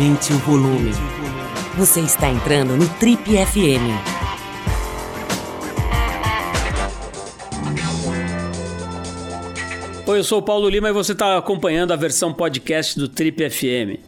Aumente o volume. Você está entrando no Trip FM. Oi, eu sou o Paulo Lima e você está acompanhando a versão podcast do Trip FM.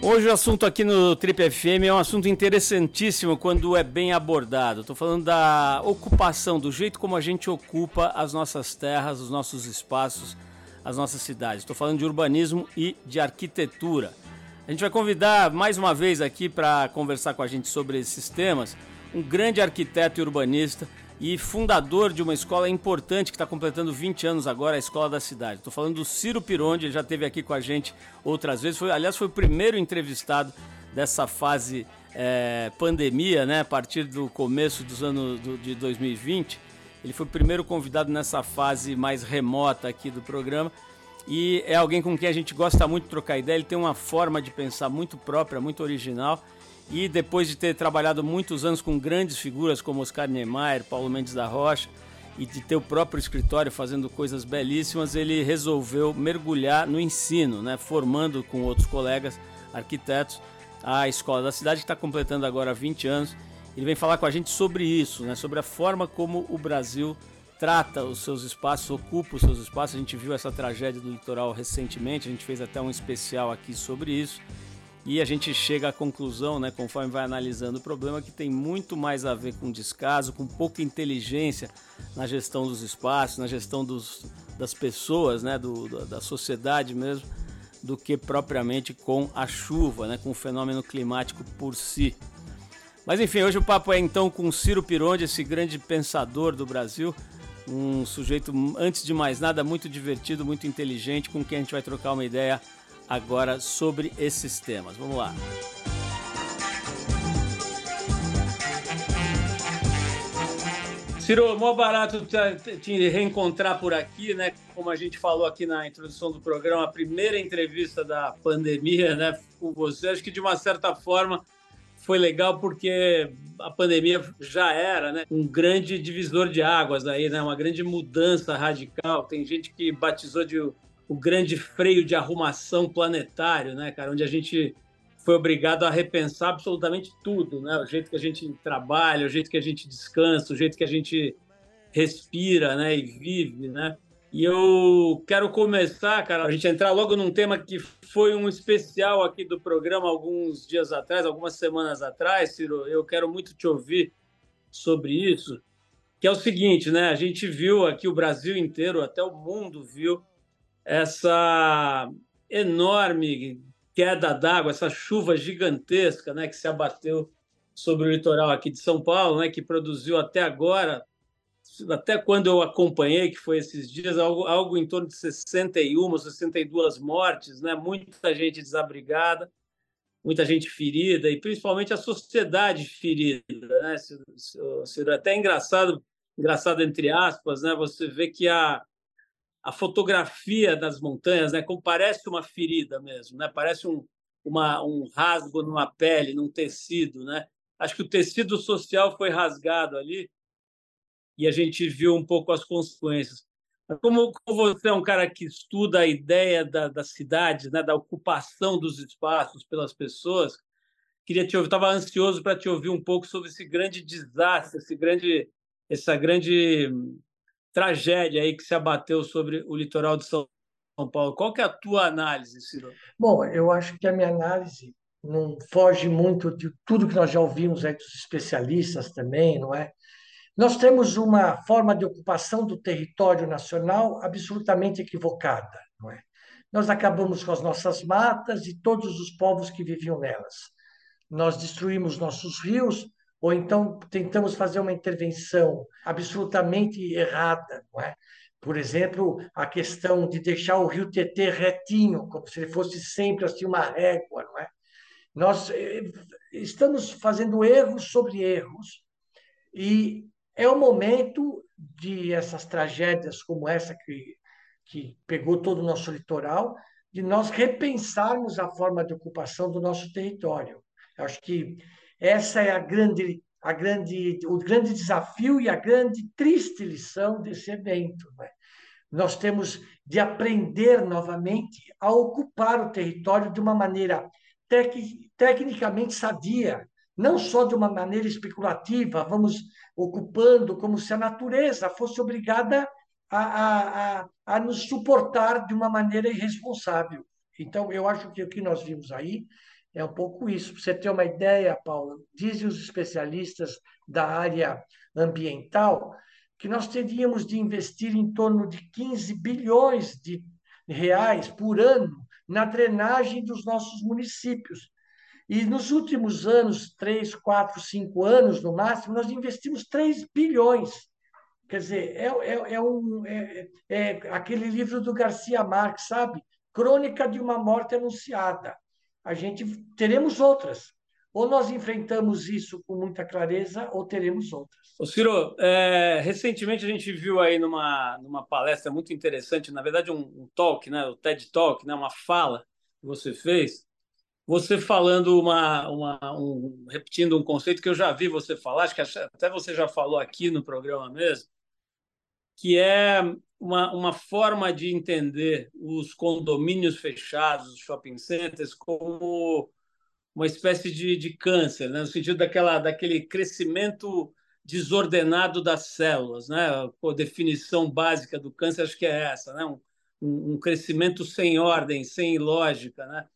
Hoje o assunto aqui no Trip FM é um assunto interessantíssimo quando é bem abordado. Estou falando da ocupação, do jeito como a gente ocupa as nossas terras, os nossos espaços, as nossas cidades. Estou falando de urbanismo e de arquitetura. A gente vai convidar mais uma vez aqui para conversar com a gente sobre esses temas um grande arquiteto e urbanista e fundador de uma escola importante que está completando 20 anos agora, a Escola da Cidade. Estou falando do Ciro Pironde, ele já esteve aqui com a gente outras vezes. Foi, aliás, foi o primeiro entrevistado dessa fase é, pandemia, né? A partir do começo dos anos do, de 2020. Ele foi o primeiro convidado nessa fase mais remota aqui do programa. E é alguém com quem a gente gosta muito de trocar ideia. Ele tem uma forma de pensar muito própria, muito original e depois de ter trabalhado muitos anos com grandes figuras como Oscar Niemeyer, Paulo Mendes da Rocha, e de ter o próprio escritório fazendo coisas belíssimas, ele resolveu mergulhar no ensino, né, formando com outros colegas arquitetos a Escola da Cidade, que está completando agora 20 anos. Ele vem falar com a gente sobre isso, né, sobre a forma como o Brasil trata os seus espaços, ocupa os seus espaços. A gente viu essa tragédia do litoral recentemente, a gente fez até um especial aqui sobre isso. E a gente chega à conclusão, né, conforme vai analisando o problema, que tem muito mais a ver com descaso, com pouca inteligência na gestão dos espaços, na gestão dos, das pessoas, né, do, da sociedade mesmo, do que propriamente com a chuva, né, com o fenômeno climático por si. Mas enfim, hoje o papo é então com Ciro Pironde, esse grande pensador do Brasil, um sujeito, antes de mais nada, muito divertido, muito inteligente, com quem a gente vai trocar uma ideia agora sobre esses temas. Vamos lá. Ciro, mó barato te reencontrar por aqui, né? Como a gente falou aqui na introdução do programa, a primeira entrevista da pandemia, né, com você. Acho que de uma certa forma foi legal porque a pandemia já era, né, um grande divisor de águas aí, né, uma grande mudança radical. Tem gente que batizou de o grande freio de arrumação planetário, né, cara, onde a gente foi obrigado a repensar absolutamente tudo, né? O jeito que a gente trabalha, o jeito que a gente descansa, o jeito que a gente respira, né, e vive, né? E eu quero começar, cara, a gente entrar logo num tema que foi um especial aqui do programa alguns dias atrás, algumas semanas atrás, Ciro. Eu quero muito te ouvir sobre isso, que é o seguinte, né? A gente viu aqui o Brasil inteiro, até o mundo viu essa enorme queda d'água, essa chuva gigantesca né, que se abateu sobre o litoral aqui de São Paulo, né, que produziu até agora, até quando eu acompanhei, que foi esses dias, algo, algo em torno de 61, 62 mortes, né, muita gente desabrigada, muita gente ferida, e principalmente a sociedade ferida. Né, Ciro, até engraçado, engraçado entre aspas, né, você vê que a a fotografia das montanhas, né, como parece uma ferida mesmo, né? Parece um, uma, um rasgo numa pele, num tecido, né? Acho que o tecido social foi rasgado ali e a gente viu um pouco as consequências. Como, como você é um cara que estuda a ideia da, da cidade, né, da ocupação dos espaços pelas pessoas, queria te ouvir, estava ansioso para te ouvir um pouco sobre esse grande desastre, esse grande, essa grande tragédia aí que se abateu sobre o litoral de São Paulo. Qual que é a tua análise, Ciro? Bom, eu acho que a minha análise não foge muito de tudo que nós já ouvimos aí dos especialistas também, não é? Nós temos uma forma de ocupação do território nacional absolutamente equivocada, não é? Nós acabamos com as nossas matas e todos os povos que viviam nelas. Nós destruímos nossos rios, ou então tentamos fazer uma intervenção absolutamente errada, não é? Por exemplo, a questão de deixar o rio Tietê retinho, como se ele fosse sempre assim uma régua, não é? Nós eh, estamos fazendo erros sobre erros e é o momento de essas tragédias como essa que, que pegou todo o nosso litoral, de nós repensarmos a forma de ocupação do nosso território. Eu acho que essa é a grande, a grande, o grande desafio e a grande triste lição desse evento. Né? Nós temos de aprender novamente a ocupar o território de uma maneira tec tecnicamente sadia, não só de uma maneira especulativa, vamos ocupando como se a natureza fosse obrigada a, a, a, nos suportar de uma maneira irresponsável. Então, eu acho que o que nós vimos aí é um pouco isso. Para você ter uma ideia, Paulo, dizem os especialistas da área ambiental que nós teríamos de investir em torno de 15 bilhões de reais por ano na drenagem dos nossos municípios. E nos últimos anos, três, quatro, cinco anos no máximo, nós investimos 3 bilhões. Quer dizer, é, é, é, um, é, é aquele livro do Garcia Marques, sabe? Crônica de uma morte anunciada. A gente teremos outras. Ou nós enfrentamos isso com muita clareza, ou teremos outras. Ô Ciro, é, recentemente a gente viu aí numa, numa palestra muito interessante, na verdade um, um, talk, né, o TED Talk, né, uma fala que você fez, você falando uma, uma um, repetindo um conceito que eu já vi você falar, acho que até você já falou aqui no programa mesmo, que é uma, uma forma de entender os condomínios fechados, os shopping centers, como uma espécie de, de câncer, né? no sentido daquela, daquele crescimento desordenado das células. Né? A definição básica do câncer acho que é essa, né? um, um crescimento sem ordem, sem lógica. Né?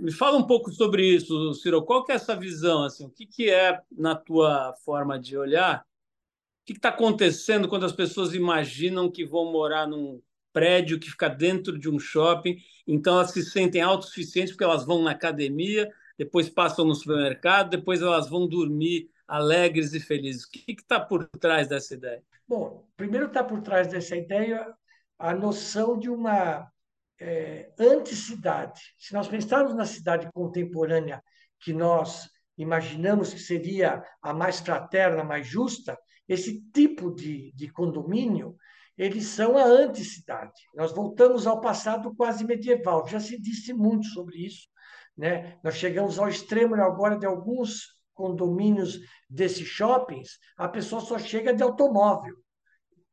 Me fala um pouco sobre isso, Ciro. Qual que é essa visão? Assim? O que, que é, na tua forma de olhar, o que está acontecendo quando as pessoas imaginam que vão morar num prédio que fica dentro de um shopping, então elas se sentem autossuficientes porque elas vão na academia, depois passam no supermercado, depois elas vão dormir alegres e felizes. O que está por trás dessa ideia? Bom, primeiro está por trás dessa ideia a noção de uma é, anticidade. Se nós pensarmos na cidade contemporânea que nós imaginamos que seria a mais fraterna, mais justa, esse tipo de, de condomínio, eles são a anticidade. Nós voltamos ao passado quase medieval, já se disse muito sobre isso, né? Nós chegamos ao extremo agora de alguns condomínios desses shoppings, a pessoa só chega de automóvel.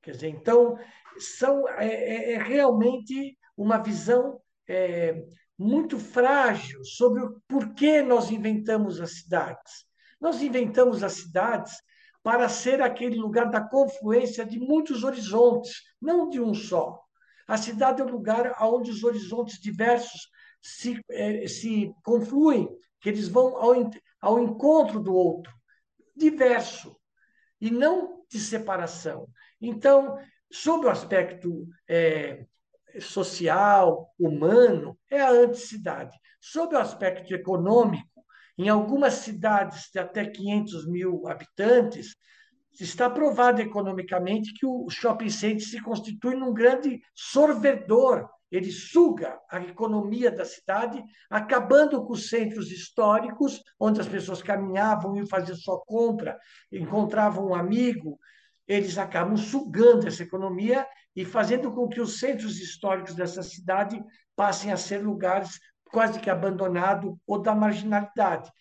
Quer dizer, então, são, é, é, é realmente uma visão é, muito frágil sobre o porquê nós inventamos as cidades. Nós inventamos as cidades para ser aquele lugar da confluência de muitos horizontes, não de um só. A cidade é um lugar onde os horizontes diversos se, é, se confluem, que eles vão ao, ao encontro do outro, diverso, e não de separação. Então, sob o aspecto é, social, humano, é a anticidade. Sob o aspecto econômico, em algumas cidades de até 500 mil habitantes, está provado economicamente que o shopping center se constitui num grande sorvedor ele suga a economia da cidade, acabando com os centros históricos, onde as pessoas caminhavam e faziam sua compra, encontravam um amigo. Eles acabam sugando essa economia e fazendo com que os centros históricos dessa cidade passem a ser lugares quase que abandonados ou da marginalidade.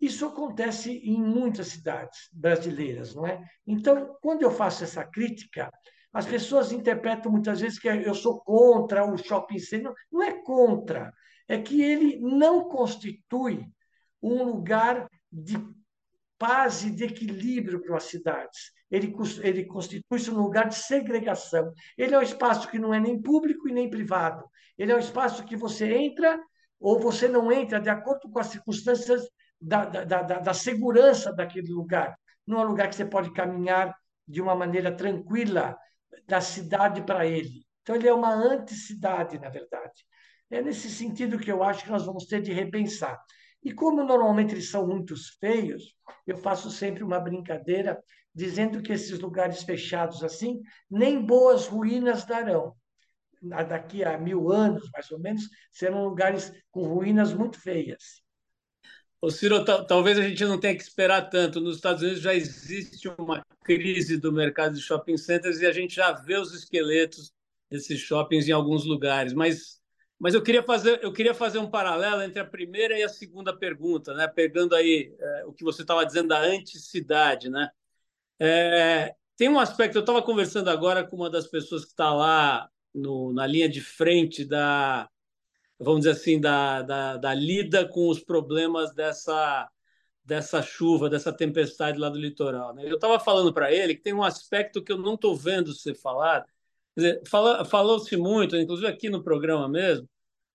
Isso acontece em muitas cidades brasileiras, não é? Então, quando eu faço essa crítica, as pessoas interpretam muitas vezes que eu sou contra o shopping center. Não é contra, é que ele não constitui um lugar de paz e de equilíbrio para as cidades. Ele, ele constitui-se um lugar de segregação. Ele é um espaço que não é nem público e nem privado. Ele é um espaço que você entra ou você não entra de acordo com as circunstâncias da, da, da, da segurança daquele lugar. Não é um lugar que você pode caminhar de uma maneira tranquila, da cidade para ele. Então, ele é uma anticidade, na verdade. É nesse sentido que eu acho que nós vamos ter de repensar. E como normalmente eles são muito feios, eu faço sempre uma brincadeira dizendo que esses lugares fechados assim, nem boas ruínas darão. Daqui a mil anos, mais ou menos, serão lugares com ruínas muito feias. Ô Ciro, talvez a gente não tenha que esperar tanto. Nos Estados Unidos já existe uma crise do mercado de shopping centers e a gente já vê os esqueletos desses shoppings em alguns lugares. Mas, mas eu, queria fazer, eu queria fazer um paralelo entre a primeira e a segunda pergunta, né? pegando aí é, o que você estava dizendo da anticidade. Né? É, tem um aspecto, eu estava conversando agora com uma das pessoas que está lá no, na linha de frente da, vamos dizer assim, da, da, da lida com os problemas dessa, dessa chuva, dessa tempestade lá do litoral. Né? Eu estava falando para ele que tem um aspecto que eu não estou vendo ser falado. Falou-se muito, inclusive aqui no programa mesmo,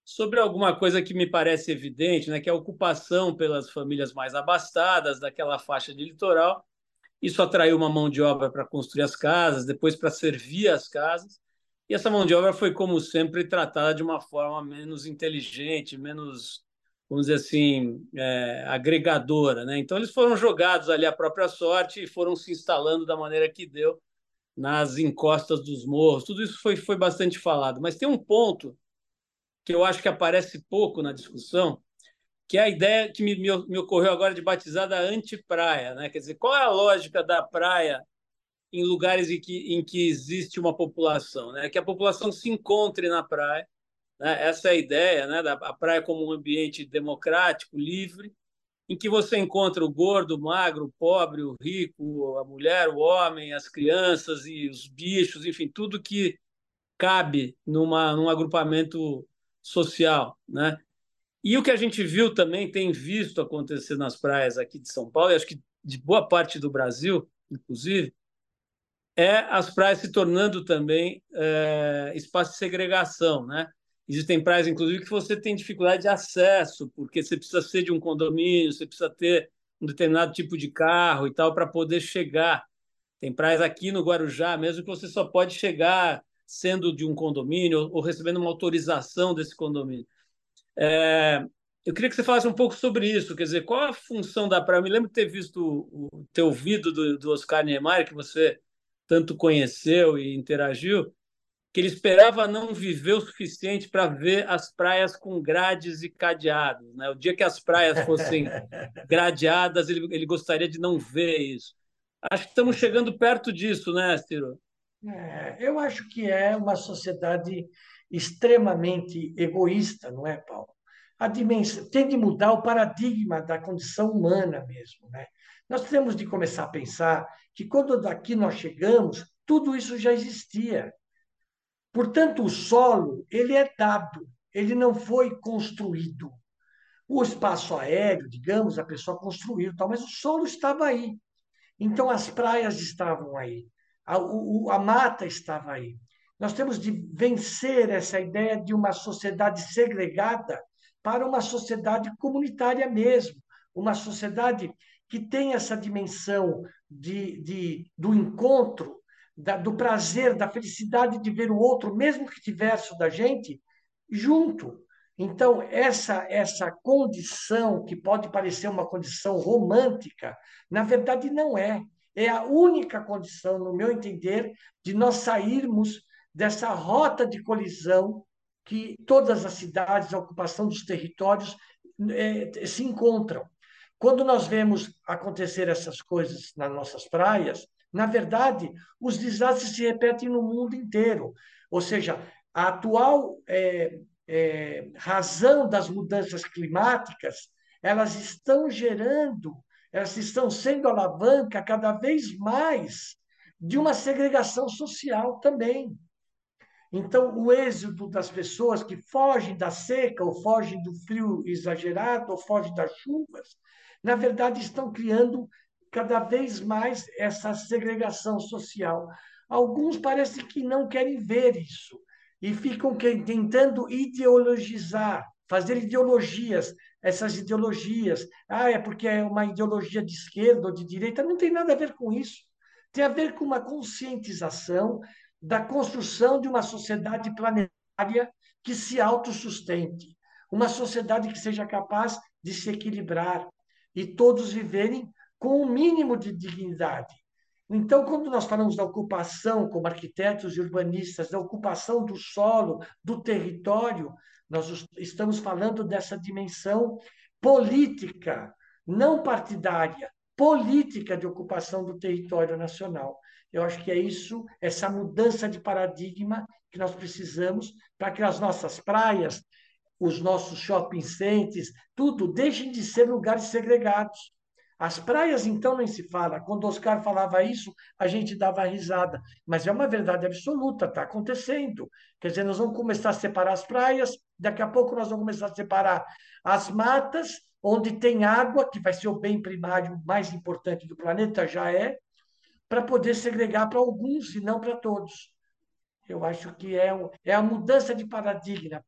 sobre alguma coisa que me parece evidente, né, que é a ocupação pelas famílias mais abastadas daquela faixa de litoral. Isso atraiu uma mão de obra para construir as casas, depois para servir as casas. E essa mão de obra foi, como sempre, tratada de uma forma menos inteligente, menos, vamos dizer assim, é, agregadora. Né? Então, eles foram jogados ali à própria sorte e foram se instalando da maneira que deu nas encostas dos morros. Tudo isso foi, foi bastante falado. Mas tem um ponto que eu acho que aparece pouco na discussão, que é a ideia que me, me, me ocorreu agora de batizar da antipraia. Né? Quer dizer, qual é a lógica da praia em lugares em que, em que existe uma população, né? que a população se encontre na praia. Né? Essa é a ideia, né? da praia como um ambiente democrático, livre, em que você encontra o gordo, o magro, o pobre, o rico, a mulher, o homem, as crianças e os bichos, enfim, tudo que cabe numa, num agrupamento social. Né? E o que a gente viu também, tem visto acontecer nas praias aqui de São Paulo, e acho que de boa parte do Brasil, inclusive, é as praias se tornando também é, espaço de segregação, né? Existem praias, inclusive, que você tem dificuldade de acesso, porque você precisa ser de um condomínio, você precisa ter um determinado tipo de carro e tal para poder chegar. Tem praias aqui no Guarujá mesmo que você só pode chegar sendo de um condomínio ou recebendo uma autorização desse condomínio. É, eu queria que você falasse um pouco sobre isso, quer dizer, qual a função da praia? Eu me lembro de ter visto o, ter ouvido do, do Oscar Niemeyer, que você tanto conheceu e interagiu, que ele esperava não viver o suficiente para ver as praias com grades e cadeados. Né? O dia que as praias fossem gradeadas, ele, ele gostaria de não ver isso. Acho que estamos chegando perto disso, né, Ciro? É, eu acho que é uma sociedade extremamente egoísta, não é, Paulo? A dimensão tem de mudar o paradigma da condição humana mesmo, né? Nós temos de começar a pensar que quando daqui nós chegamos, tudo isso já existia. Portanto, o solo, ele é dado, ele não foi construído. O espaço aéreo, digamos, a pessoa construiu, tal, mas o solo estava aí. Então, as praias estavam aí, a, o, a mata estava aí. Nós temos de vencer essa ideia de uma sociedade segregada para uma sociedade comunitária mesmo, uma sociedade que tem essa dimensão de, de, do encontro, da, do prazer, da felicidade de ver o outro, mesmo que diverso da gente, junto. Então, essa, essa condição, que pode parecer uma condição romântica, na verdade não é. É a única condição, no meu entender, de nós sairmos dessa rota de colisão que todas as cidades, a ocupação dos territórios é, se encontram. Quando nós vemos acontecer essas coisas nas nossas praias, na verdade, os desastres se repetem no mundo inteiro. Ou seja, a atual é, é, razão das mudanças climáticas, elas estão gerando, elas estão sendo alavanca cada vez mais de uma segregação social também. Então, o êxodo das pessoas que fogem da seca, ou fogem do frio exagerado, ou fogem das chuvas, na verdade, estão criando cada vez mais essa segregação social. Alguns parecem que não querem ver isso e ficam tentando ideologizar, fazer ideologias, essas ideologias. Ah, é porque é uma ideologia de esquerda ou de direita. Não tem nada a ver com isso. Tem a ver com uma conscientização da construção de uma sociedade planetária que se autossustente, uma sociedade que seja capaz de se equilibrar, e todos viverem com o um mínimo de dignidade. Então, quando nós falamos da ocupação, como arquitetos e urbanistas, da ocupação do solo, do território, nós estamos falando dessa dimensão política, não partidária, política de ocupação do território nacional. Eu acho que é isso, essa mudança de paradigma que nós precisamos para que as nossas praias, os nossos shopping centers, tudo, deixem de ser lugares segregados. As praias, então, nem se fala. Quando Oscar falava isso, a gente dava risada. Mas é uma verdade absoluta, está acontecendo. Quer dizer, nós vamos começar a separar as praias, daqui a pouco nós vamos começar a separar as matas, onde tem água, que vai ser o bem primário mais importante do planeta, já é, para poder segregar para alguns e não para todos. Eu acho que é, é a mudança de paradigma,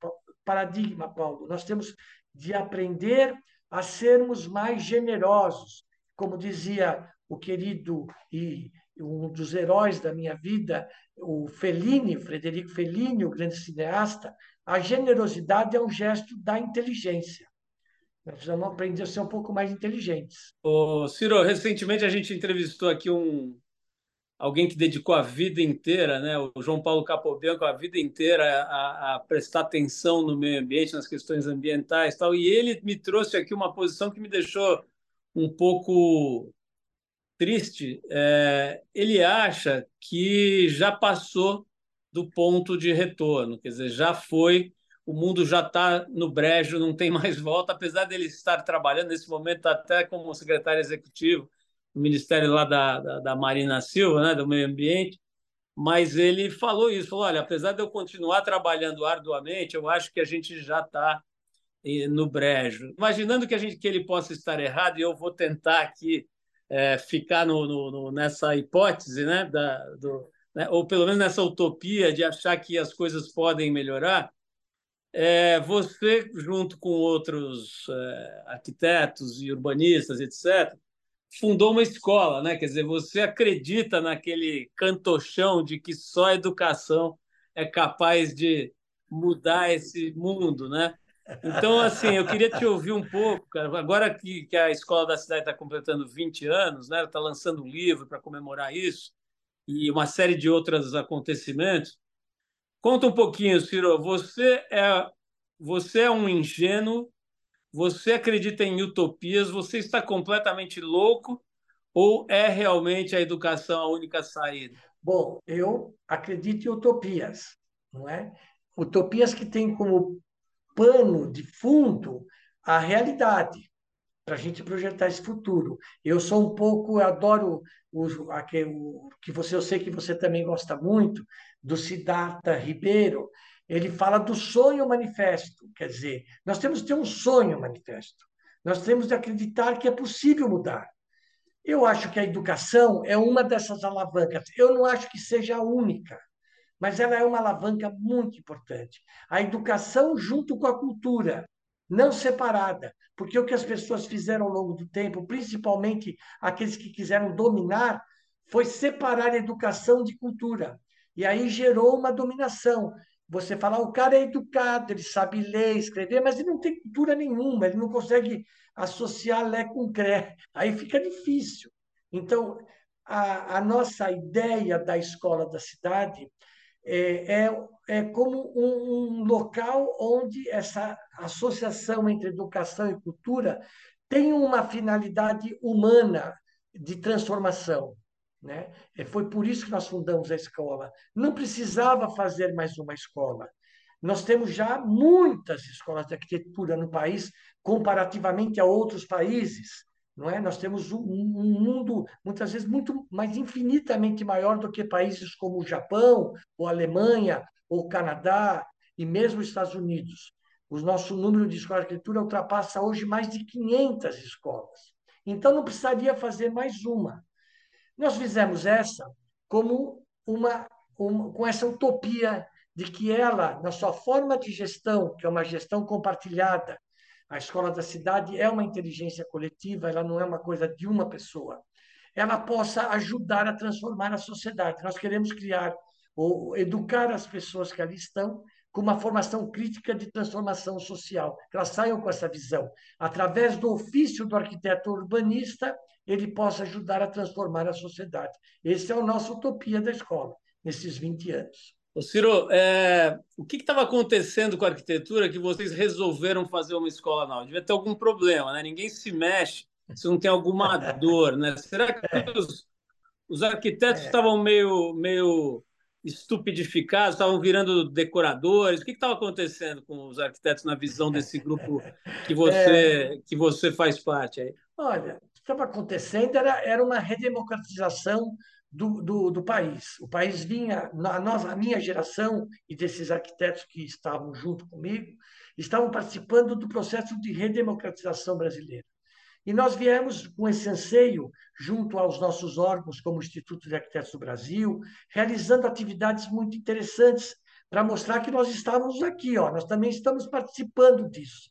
paradigma, Paulo. Nós temos de aprender a sermos mais generosos. Como dizia o querido e um dos heróis da minha vida, o Fellini, Frederico Fellini, o grande cineasta, a generosidade é um gesto da inteligência. Nós precisamos aprender a ser um pouco mais inteligentes. Ô, Ciro, recentemente a gente entrevistou aqui um alguém que dedicou a vida inteira, né, o João Paulo Capobianco, a vida inteira a, a, prestar atenção no meio ambiente, nas questões ambientais, tal. E ele me trouxe aqui uma posição que me deixou um pouco triste. É, ele acha que já passou do ponto de retorno, quer dizer, já foi, o mundo já está no brejo, não tem mais volta, apesar dele estar trabalhando nesse momento até como secretário executivo no Ministério lá da, da, da, Marina Silva, né, do Meio Ambiente, mas ele falou isso, falou, olha, apesar de eu continuar trabalhando arduamente, eu acho que a gente já está eh, no brejo. Imaginando que, a gente, que ele possa estar errado, e eu vou tentar aqui é, ficar no, no, no, nessa hipótese, né, da, do, né, ou pelo menos nessa utopia de achar que as coisas podem melhorar, é, você, junto com outros é, arquitetos e urbanistas, etc., fundou uma escola, né? Quer dizer, você acredita naquele cantochão de que só a educação é capaz de mudar esse mundo, né? Então, assim, eu queria te ouvir um pouco, cara. Agora que, que a Escola da Cidade está completando 20 anos, né? Está lançando um livro para comemorar isso e uma série de outros acontecimentos. Conta um pouquinho, Ciro. Você é, você é um ingênuo, você acredita em utopias, você está completamente louco ou é realmente a educação a única saída? Bom, eu acredito em utopias, não é? Utopias que têm como pano de fundo a realidade para a gente projetar esse futuro. Eu sou um pouco, eu adoro o, aquele, o que você, eu sei que você também gosta muito do Siddhartha Ribeiro. Ele fala do sonho manifesto, quer dizer, nós temos que ter um sonho manifesto. Nós temos de acreditar que é possível mudar. Eu acho que a educação é uma dessas alavancas. Eu não acho que seja a única, mas ela é uma alavanca muito importante. A educação junto com a cultura, não separada, porque o que as pessoas fizeram ao longo do tempo, principalmente aqueles que quiseram dominar, foi separar educação de cultura. E aí gerou uma dominação. Você fala, ah, o cara é educado, ele sabe ler, escrever, mas ele não tem cultura nenhuma, ele não consegue associar lé com cré. Aí fica difícil. Então, a, a nossa ideia da escola da cidade é, é, é como um, um local onde essa associação entre educação e cultura tem uma finalidade humana de transformação. Né? Foi por isso que nós fundamos a escola. Não precisava fazer mais uma escola. Nós temos já muitas escolas de arquitetura no país, comparativamente a outros países não é? Nós temos um, um mundo muitas vezes muito mais infinitamente maior do que países como o Japão, ou Alemanha, ou Canadá e mesmo os Estados Unidos. O nosso número de escolas de arquitetura ultrapassa hoje mais de 500 escolas. Então não precisaria fazer mais uma. Nós fizemos essa como uma, uma com essa utopia de que ela, na sua forma de gestão, que é uma gestão compartilhada, a escola da cidade é uma inteligência coletiva, ela não é uma coisa de uma pessoa. Ela possa ajudar a transformar a sociedade. Nós queremos criar ou educar as pessoas que ali estão com uma formação crítica de transformação social. Que elas saiam com essa visão. Através do ofício do arquiteto urbanista, ele possa ajudar a transformar a sociedade. Esse é o nosso utopia da escola, nesses 20 anos. Ô Ciro, é, o que estava acontecendo com a arquitetura que vocês resolveram fazer uma escola nova? Devia ter algum problema, né? Ninguém se mexe se não tem alguma dor, né? Será que é. os, os arquitetos é. estavam meio, meio estupidificados, estavam virando decoradores? O que estava acontecendo com os arquitetos na visão desse grupo que você, é. que você faz parte aí? Olha, estava acontecendo era, era uma redemocratização do, do, do, país. O país vinha, a, nossa, a minha geração e desses arquitetos que estavam junto comigo, estavam participando do processo de redemocratização brasileira. E nós viemos com esse anseio, junto aos nossos órgãos, como o Instituto de Arquitetos do Brasil, realizando atividades muito interessantes para mostrar que nós estávamos aqui, ó, nós também estamos participando disso.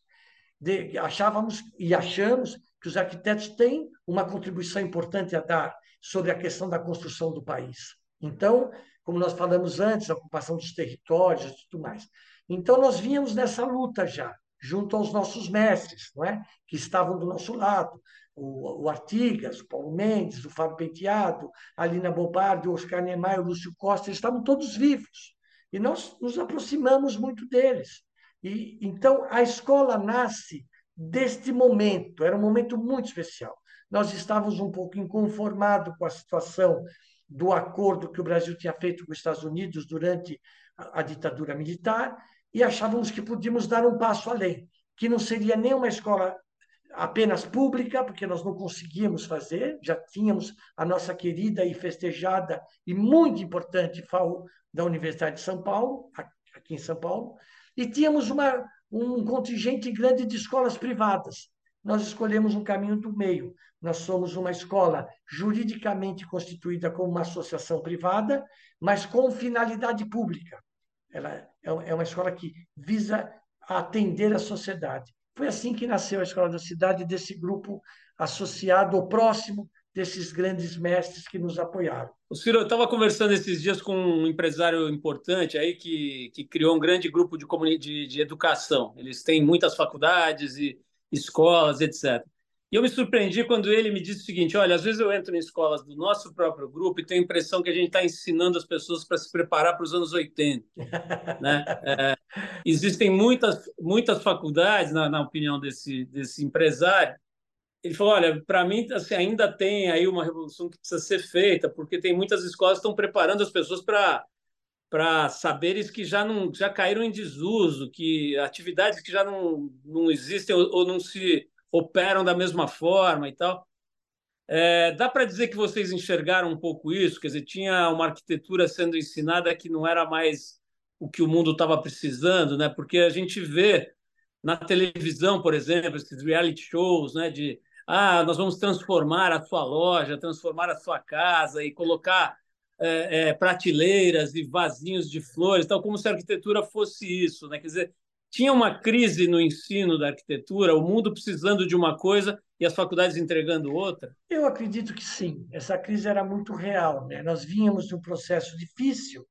De, achávamos e achamos que os arquitetos têm uma contribuição importante a dar sobre a questão da construção do país. Então, como nós falamos antes, a ocupação dos territórios e tudo mais. Então, nós vínhamos nessa luta já, junto aos nossos mestres, não é? que estavam do nosso lado. O, o Artigas, o Paulo Mendes, o Fábio Penteado, a Lina Bobardi, o Oscar Niemeyer, o Lúcio Costa, eles estavam todos vivos. E nós nos aproximamos muito deles. E Então, a escola nasce deste momento, era um momento muito especial. Nós estávamos um pouco inconformados com a situação do acordo que o Brasil tinha feito com os Estados Unidos durante a, ditadura militar e achávamos que podíamos dar um passo além, que não seria nem uma escola apenas pública, porque nós não conseguíamos fazer, já tínhamos a nossa querida e festejada e muito importante FAU da Universidade de São Paulo, aqui em São Paulo, e tínhamos uma, um contingente grande de escolas privadas. Nós escolhemos um caminho do meio. Nós somos uma escola juridicamente constituída como uma associação privada, mas com finalidade pública. Ela é, é uma escola que visa atender a sociedade. Foi assim que nasceu a Escola da Cidade, desse grupo associado ou próximo desses grandes mestres que nos apoiaram. O Ciro, eu estava conversando esses dias com um empresário importante aí que, que criou um grande grupo de, de, de educação. Eles têm muitas faculdades e escolas, etc. E eu me surpreendi quando ele me disse o seguinte: olha, às vezes eu entro em escolas do nosso próprio grupo e tenho a impressão que a gente está ensinando as pessoas para se preparar para os anos 80. né? É, existem muitas, muitas faculdades, na, na, opinião desse, desse empresário. Ele falou: olha, para mim assim, ainda tem aí uma revolução que precisa ser feita, porque tem muitas escolas que estão preparando as pessoas para para saberes que já não já caíram em desuso, que atividades que já não, não existem ou, ou não se operam da mesma forma e tal. É, dá para dizer que vocês enxergaram um pouco isso? Quer dizer, tinha uma arquitetura sendo ensinada que não era mais o que o mundo estava precisando, né? Porque a gente vê na televisão, por exemplo, esses reality shows, né? De ah, nós vamos transformar a sua loja, transformar a sua casa e colocar é, é, prateleiras e vasinhos de flores, tal como se a arquitetura fosse isso, né? Quer dizer, tinha uma crise no ensino da arquitetura, o mundo precisando de uma coisa e as faculdades entregando outra? Eu acredito que sim. Essa crise era muito real. Né? Nós vínhamos de um processo difícil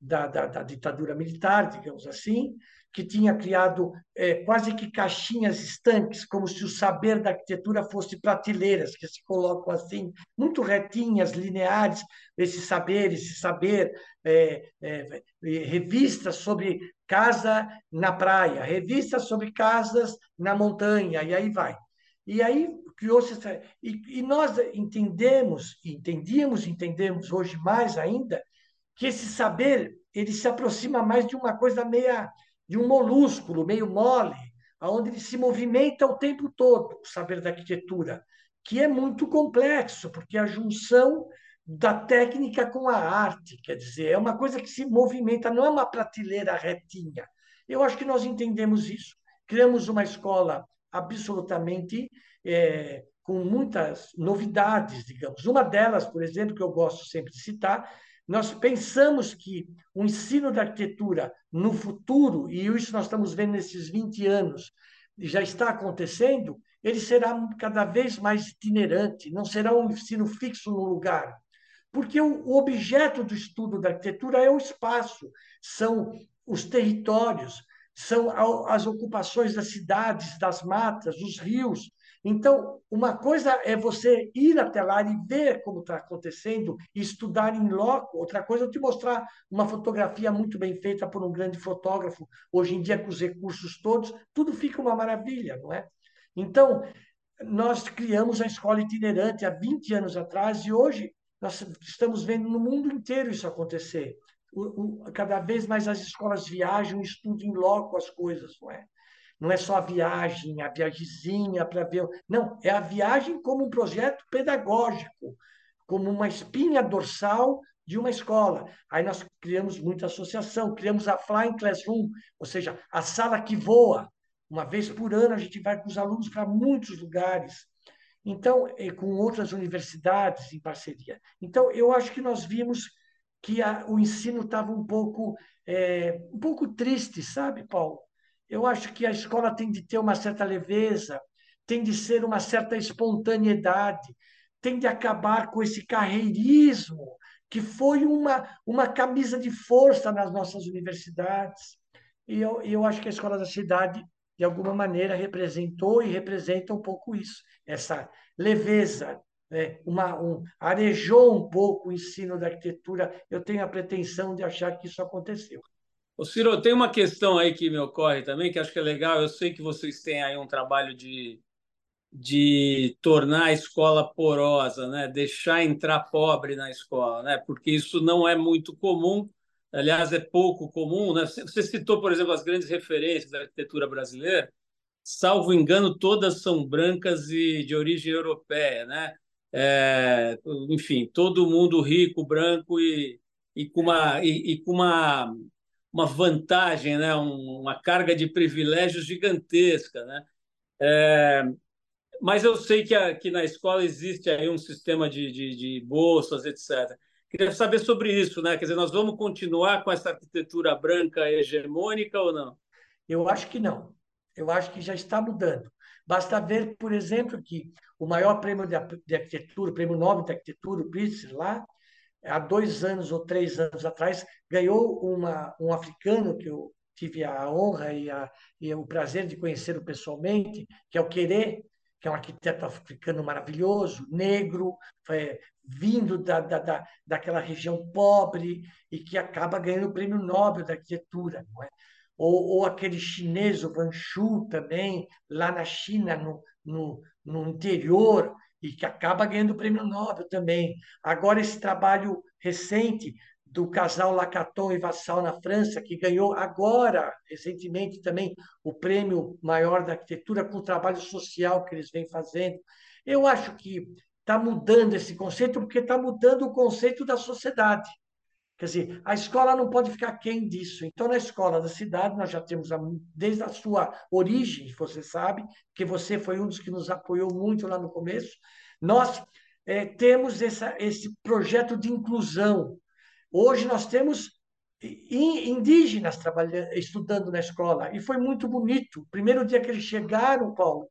da, da, da ditadura militar, digamos assim, que tinha criado é, quase que caixinhas estanques, como se o saber da arquitetura fosse prateleiras, que se colocam assim, muito retinhas, lineares, esse saber, esse saber, é, é, revistas sobre casa na praia, revistas sobre casas na montanha, e aí vai. E aí criou-se essa... E, e nós entendemos, entendíamos, entendemos hoje mais ainda, que esse saber ele se aproxima mais de uma coisa meia de um molúsculo meio mole, aonde ele se movimenta o tempo todo, o saber da arquitetura, que é muito complexo, porque é a junção da técnica com a arte, quer dizer, é uma coisa que se movimenta, não é uma prateleira retinha. Eu acho que nós entendemos isso. Criamos uma escola absolutamente é, com muitas novidades, digamos. Uma delas, por exemplo, que eu gosto sempre de citar, nós pensamos que o ensino da arquitetura no futuro, e isso nós estamos vendo nesses 20 anos, já está acontecendo, ele será cada vez mais itinerante, não será um ensino fixo no lugar. Porque o objeto do estudo da arquitetura é o espaço, são os territórios, são as ocupações das cidades, das matas, dos rios. Então, uma coisa é você ir até lá e ver como está acontecendo e estudar em loco. Outra coisa é te mostrar uma fotografia muito bem feita por um grande fotógrafo. Hoje em dia, com os recursos todos, tudo fica uma maravilha, não é? Então, nós criamos a escola itinerante há 20 anos atrás e hoje nós estamos vendo no mundo inteiro isso acontecer. O, o, cada vez mais as escolas viajam, estudam em loco as coisas, não é? Não é só a viagem, a viagemzinha para ver. Não, é a viagem como um projeto pedagógico, como uma espinha dorsal de uma escola. Aí nós criamos muita associação, criamos a Flying Classroom, ou seja, a sala que voa. Uma vez por ano a gente vai com os alunos para muitos lugares. Então, com outras universidades em parceria. Então, eu acho que nós vimos que a, o ensino estava um pouco é, um pouco triste, sabe, Paulo? Eu acho que a escola tem de ter uma certa leveza, tem de ser uma certa espontaneidade, tem de acabar com esse carreirismo que foi uma, uma camisa de força nas nossas universidades. E eu, eu acho que a Escola da Cidade, de alguma maneira, representou e representa um pouco isso, essa leveza, né? uma, um, arejou um pouco o ensino da arquitetura. Eu tenho a pretensão de achar que isso aconteceu. O Ciro, tem uma questão aí que me ocorre também, que acho que é legal. Eu sei que vocês têm aí um trabalho de, de tornar a escola porosa, né? deixar entrar pobre na escola, né? porque isso não é muito comum, aliás, é pouco comum. Né? Você citou, por exemplo, as grandes referências da arquitetura brasileira, salvo engano, todas são brancas e de origem europeia. Né? É, enfim, todo mundo rico, branco e, e com uma, e, e com uma, uma vantagem, né? uma carga de privilégios gigantesca. Né? É, mas eu sei que, aqui na escola existe aí um sistema de, de, de, bolsas, etc. Queria saber sobre isso, né? Quer dizer, nós vamos continuar com essa arquitetura branca hegemônica ou não? Eu acho que não. Eu acho que já está mudando. Basta ver, por exemplo, que o maior prêmio de arquitetura, o prêmio Nobel de arquitetura, o Pritzker, lá, há dois anos ou três anos atrás, ganhou uma, um africano que eu tive a honra e, a, e o prazer de conhecê-lo pessoalmente, que é o Querer, que é um arquiteto africano maravilhoso, negro, é, vindo da, da, da, daquela região pobre e que acaba ganhando o prêmio Nobel da arquitetura. Não é? ou, ou aquele chinês, o Van Shu também, lá na China, no, no, no interior, e que acaba ganhando o prêmio Nobel também. Agora, esse trabalho recente do casal Lacaton e Vassal na França, que ganhou agora, recentemente também, o prêmio maior da arquitetura com o trabalho social que eles vêm fazendo. Eu acho que está mudando esse conceito, porque está mudando o conceito da sociedade. Quer dizer, a escola não pode ficar quem disso. Então, na escola da cidade, nós já temos, desde a sua origem, você sabe, que você foi um dos que nos apoiou muito lá no começo, nós é, temos essa, esse projeto de inclusão. Hoje nós temos indígenas trabalhando, estudando na escola, e foi muito bonito. Primeiro dia que eles chegaram, Paulo,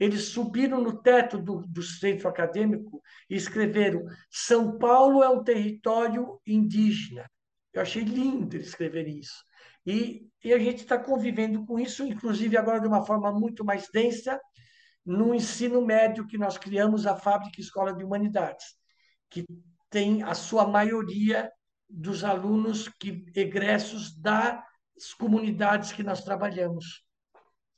eles subiram no teto do, do centro acadêmico e escreveram: São Paulo é um território indígena. Eu achei lindo eles escreverem isso. E, e a gente está convivendo com isso, inclusive agora de uma forma muito mais densa, no ensino médio que nós criamos a Fábrica Escola de Humanidades, que tem a sua maioria dos alunos que egressos das comunidades que nós trabalhamos.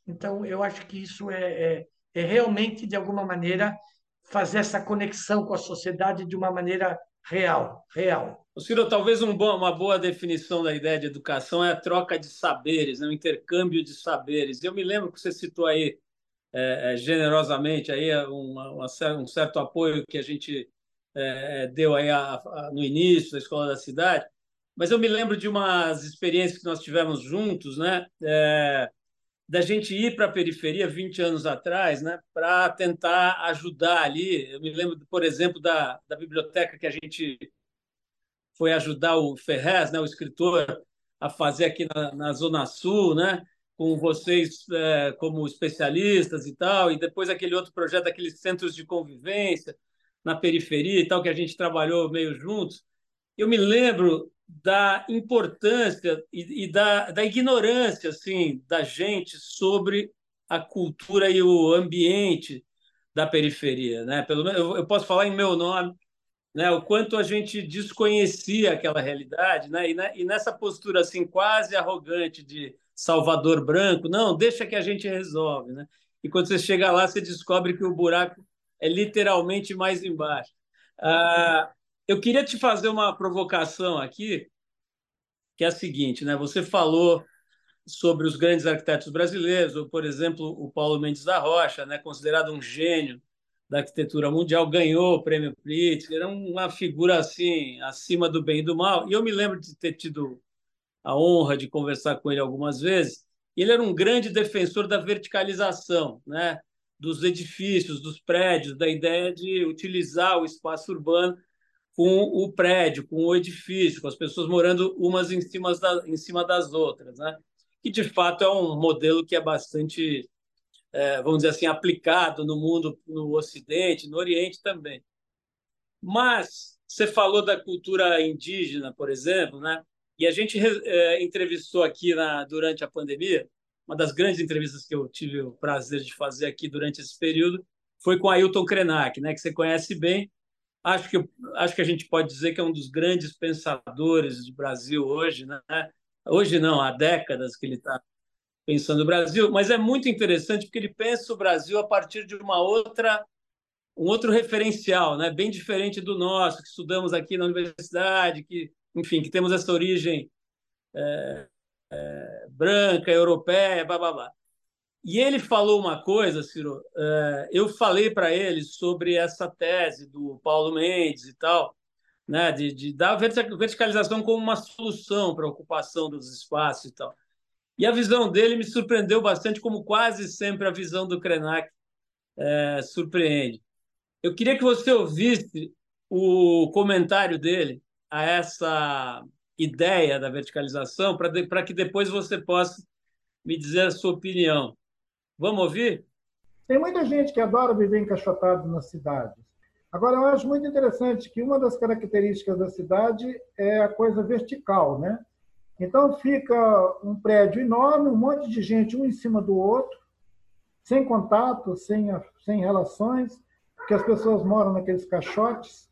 Então, eu acho que isso é, é, é realmente, de alguma maneira, fazer essa conexão com a sociedade de uma maneira real, real. Ciro, talvez um bom, uma boa definição da ideia de educação é a troca de saberes, né? o intercâmbio de saberes. Eu me lembro que você citou aí é, é generosamente aí uma, uma, um certo apoio que a gente é, é, deu aí a, a, no início da escola da cidade, mas eu me lembro de umas experiências que nós tivemos juntos, né? É, da gente ir para a periferia 20 anos atrás, né, para tentar ajudar ali. Eu me lembro, por exemplo, da, da biblioteca que a gente foi ajudar o Ferrez, né, o escritor, a fazer aqui na, na Zona Sul, né, com vocês é, como especialistas e tal, e depois aquele outro projeto, aqueles centros de convivência na periferia e tal, que a gente trabalhou meio juntos. Eu me lembro da importância e, e da, da ignorância assim da gente sobre a cultura e o ambiente da periferia, né? Pelo eu, eu posso falar em meu nome, né? O quanto a gente desconhecia aquela realidade, né? E, e nessa postura assim quase arrogante de Salvador Branco, não, deixa que a gente resolve, né? E quando você chega lá, você descobre que o buraco é literalmente mais embaixo. Ah, eu queria te fazer uma provocação aqui, que é a seguinte, né? Você falou sobre os grandes arquitetos brasileiros, ou, por exemplo, o Paulo Mendes da Rocha, né, considerado um gênio da arquitetura mundial, ganhou o prêmio Pritzker, era uma figura assim, acima do bem e do mal. E eu me lembro de ter tido a honra de conversar com ele algumas vezes. Ele era um grande defensor da verticalização, né? dos edifícios, dos prédios, da ideia de utilizar o espaço urbano com o prédio, com o edifício, com as pessoas morando umas em cima, da, em cima das outras. Né? que de fato é um modelo que é bastante, é, vamos dizer assim, aplicado no mundo, no Ocidente, no Oriente também. Mas você falou da cultura indígena, por exemplo, né? E a gente é, entrevistou aqui na, durante a pandemia, uma das grandes entrevistas que eu tive o prazer de fazer aqui durante esse período foi com Ailton Krenak, né? Que você conhece bem. Acho que acho que a gente pode dizer que é um dos grandes pensadores do Brasil hoje, né? Hoje não, há décadas que ele está pensando o Brasil, mas é muito interessante porque ele pensa o Brasil a partir de uma outra um outro referencial, né, bem diferente do nosso que estudamos aqui na universidade, que enfim que temos essa origem é, é, branca, europeia, blá, blá, blá. E ele falou uma coisa, Ciro, é, eu falei para ele sobre essa tese do Paulo Mendes e tal, né, de, de dar verticalização como uma solução para a ocupação dos espaços e tal. E a visão dele me surpreendeu bastante, como quase sempre a visão do Krenak é, surpreende. Eu queria que você ouvisse o comentário dele a essa ideia da verticalização, para que depois você possa me dizer a sua opinião. Vamos ouvir? Tem muita gente que adora viver encaixotado nas cidades. Agora, eu acho muito interessante que uma das características da cidade é a coisa vertical, né? Então, fica um prédio enorme, um monte de gente um em cima do outro, sem contato, sem, sem relações, porque as pessoas moram naqueles caixotes.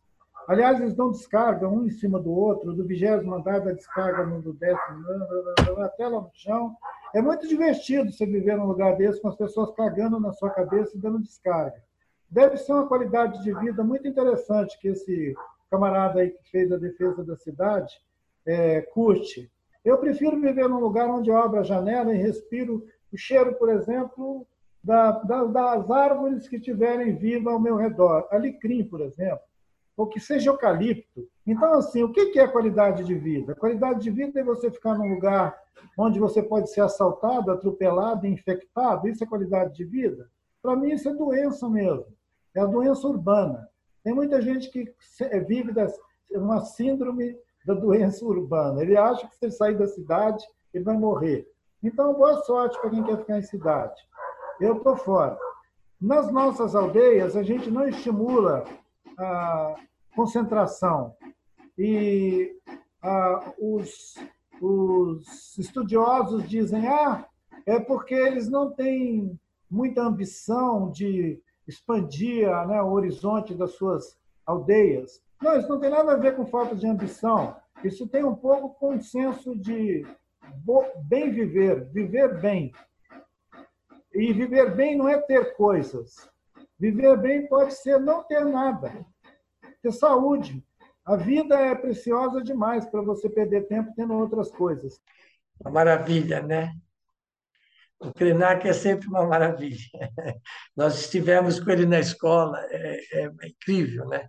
Aliás, eles dão descarga um em cima do outro, do vigésimo andar da descarga no do décimo, até lá no chão. É muito divertido você viver num lugar desse com as pessoas cagando na sua cabeça e dando descarga deve ser uma qualidade de vida muito interessante que esse camarada aí que fez a defesa da cidade é, curte. Eu prefiro viver num lugar onde eu abro a janela e respiro o cheiro, por exemplo, da, da, das árvores que estiverem vivas ao meu redor. Alecrim, por exemplo, ou que seja eucalipto. Então, assim, o que é qualidade de vida? qualidade de vida é você ficar num lugar onde você pode ser assaltado, atropelado, infectado. Isso é qualidade de vida? Para mim, isso é doença mesmo. É a doença urbana. Tem muita gente que vive das, uma síndrome da doença urbana. Ele acha que se ele sair da cidade, ele vai morrer. Então, boa sorte para quem quer ficar em cidade. Eu estou fora. Nas nossas aldeias, a gente não estimula a concentração. E a, os, os estudiosos dizem: ah, é porque eles não têm muita ambição de expandir né, o horizonte das suas aldeias. Não, isso não tem nada a ver com falta de ambição. Isso tem um pouco com um senso de bem viver, viver bem. E viver bem não é ter coisas. Viver bem pode ser não ter nada. Ter saúde. A vida é preciosa demais para você perder tempo tendo outras coisas. Uma maravilha, né? O Krenak é sempre uma maravilha. Nós estivemos com ele na escola, é, é, incrível, né?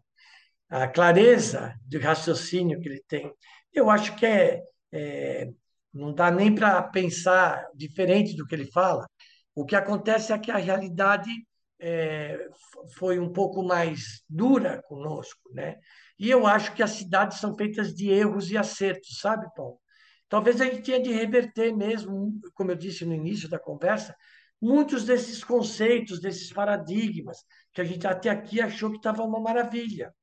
A clareza de raciocínio que ele tem. Eu acho que é, é não dá nem para pensar diferente do que ele fala. O que acontece é que a realidade é, foi um pouco mais dura conosco, né? E eu acho que as cidades são feitas de erros e acertos, sabe, Paulo? Talvez a gente tenha de reverter mesmo, como eu disse no início da conversa, muitos desses conceitos, desses paradigmas que a gente até aqui achou que estava uma maravilha.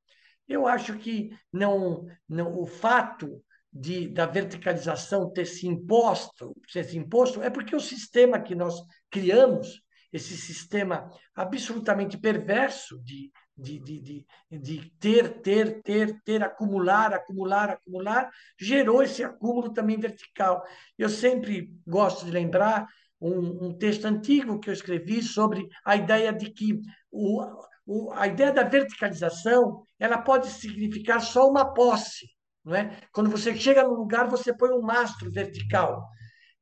Eu acho que não, não o fato de, da verticalização ter se imposto, ter se imposto, é porque o sistema que nós criamos, esse sistema absolutamente perverso de, de, de, de, de ter, ter, ter, ter, acumular, acumular, acumular, gerou esse acúmulo também vertical. Eu sempre gosto de lembrar um, um texto antigo que eu escrevi sobre a ideia de que o, o, a ideia da verticalização ela pode significar só uma posse. Não é? Quando você chega no lugar, você põe um mastro vertical.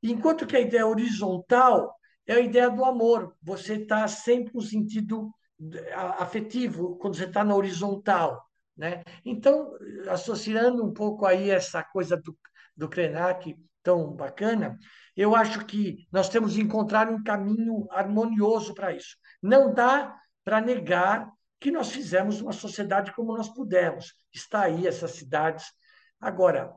Enquanto que a ideia horizontal é a ideia do amor. Você está sempre no sentido afetivo quando você está na horizontal. Né? Então, associando um pouco aí essa coisa do, do Krenak tão bacana, eu acho que nós temos que encontrar um caminho harmonioso para isso. Não dá para negar que nós fizemos uma sociedade como nós pudemos. Está aí essas cidades. Agora,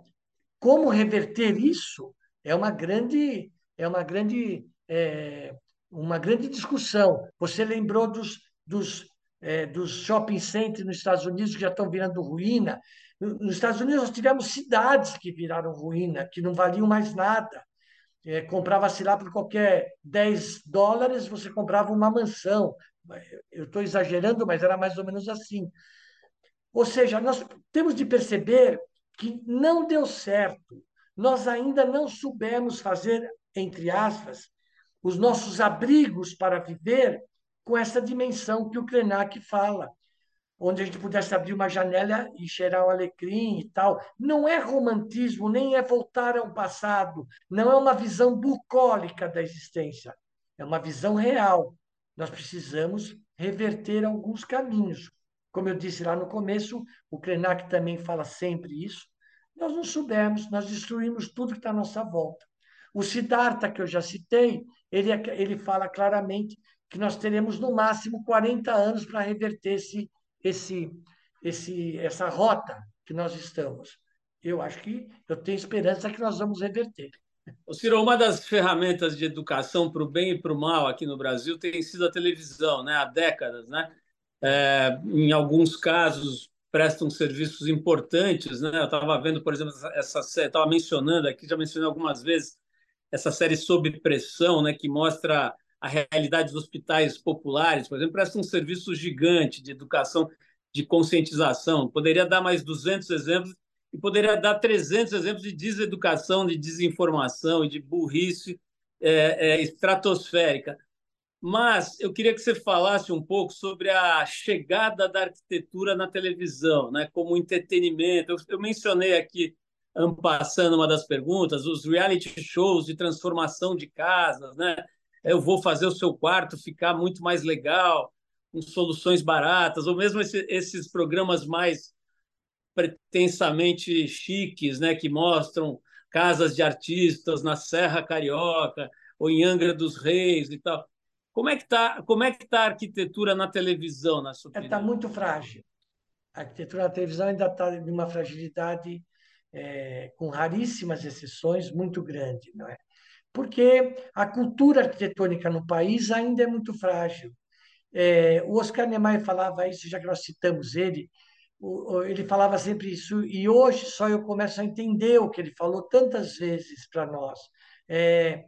como reverter isso é uma grande é uma grande é, uma grande discussão. Você lembrou dos, dos, é, dos shopping centers nos Estados Unidos que já estão virando ruína. Nos Estados Unidos nós tivemos cidades que viraram ruína, que não valiam mais nada. É, comprava-se lá por qualquer 10 dólares, você comprava uma mansão. Eu estou exagerando, mas era mais ou menos assim. Ou seja, nós temos de perceber que não deu certo. Nós ainda não soubemos fazer, entre aspas, os nossos abrigos para viver com essa dimensão que o Krenak fala, onde a gente pudesse abrir uma janela e cheirar o alecrim e tal. Não é romantismo, nem é voltar ao passado, não é uma visão bucólica da existência, é uma visão real. Nós precisamos reverter alguns caminhos. Como eu disse lá no começo, o Krenak também fala sempre isso. Nós não soubemos, nós destruímos tudo que está à nossa volta. O Siddhartha, que eu já citei, ele, é ele fala claramente que nós teremos no máximo 40 anos para reverter esse, esse, esse, essa rota que nós estamos. Eu acho que eu tenho esperança que nós vamos reverter. O Ciro, uma das ferramentas de educação para o bem e para o mal aqui no Brasil tem sido a televisão, né? há décadas. Né? É, em alguns casos, prestam serviços importantes. Né? Eu estava vendo, por exemplo, essa série, estava mencionando aqui, já mencionei algumas vezes, essa série Sob Pressão, né, que mostra a realidade dos hospitais populares, por exemplo, presta um serviço gigante de educação, de conscientização. Poderia dar mais 200 exemplos e poderia dar 300 exemplos de deseducação, de desinformação e de burrice é, é, estratosférica. Mas eu queria que você falasse um pouco sobre a chegada da arquitetura na televisão, né, como entretenimento. Eu, eu mencionei aqui passando uma das perguntas, os reality shows de transformação de casas, né? Eu vou fazer o seu quarto ficar muito mais legal, com soluções baratas, ou mesmo esse, esses programas mais pretensamente chiques, né? Que mostram casas de artistas na Serra Carioca ou em Angra dos Reis e tal. Como é que está como é que tá a arquitetura na televisão, na sua Está muito frágil. A arquitetura na televisão ainda está de uma fragilidade é, com raríssimas exceções, muito grande, não é? Porque a cultura arquitetônica no país ainda é muito frágil. É, o Oscar Niemeyer falava isso, já que nós citamos ele, ele falava sempre isso, e hoje só eu começo a entender o que ele falou tantas vezes para nós. É,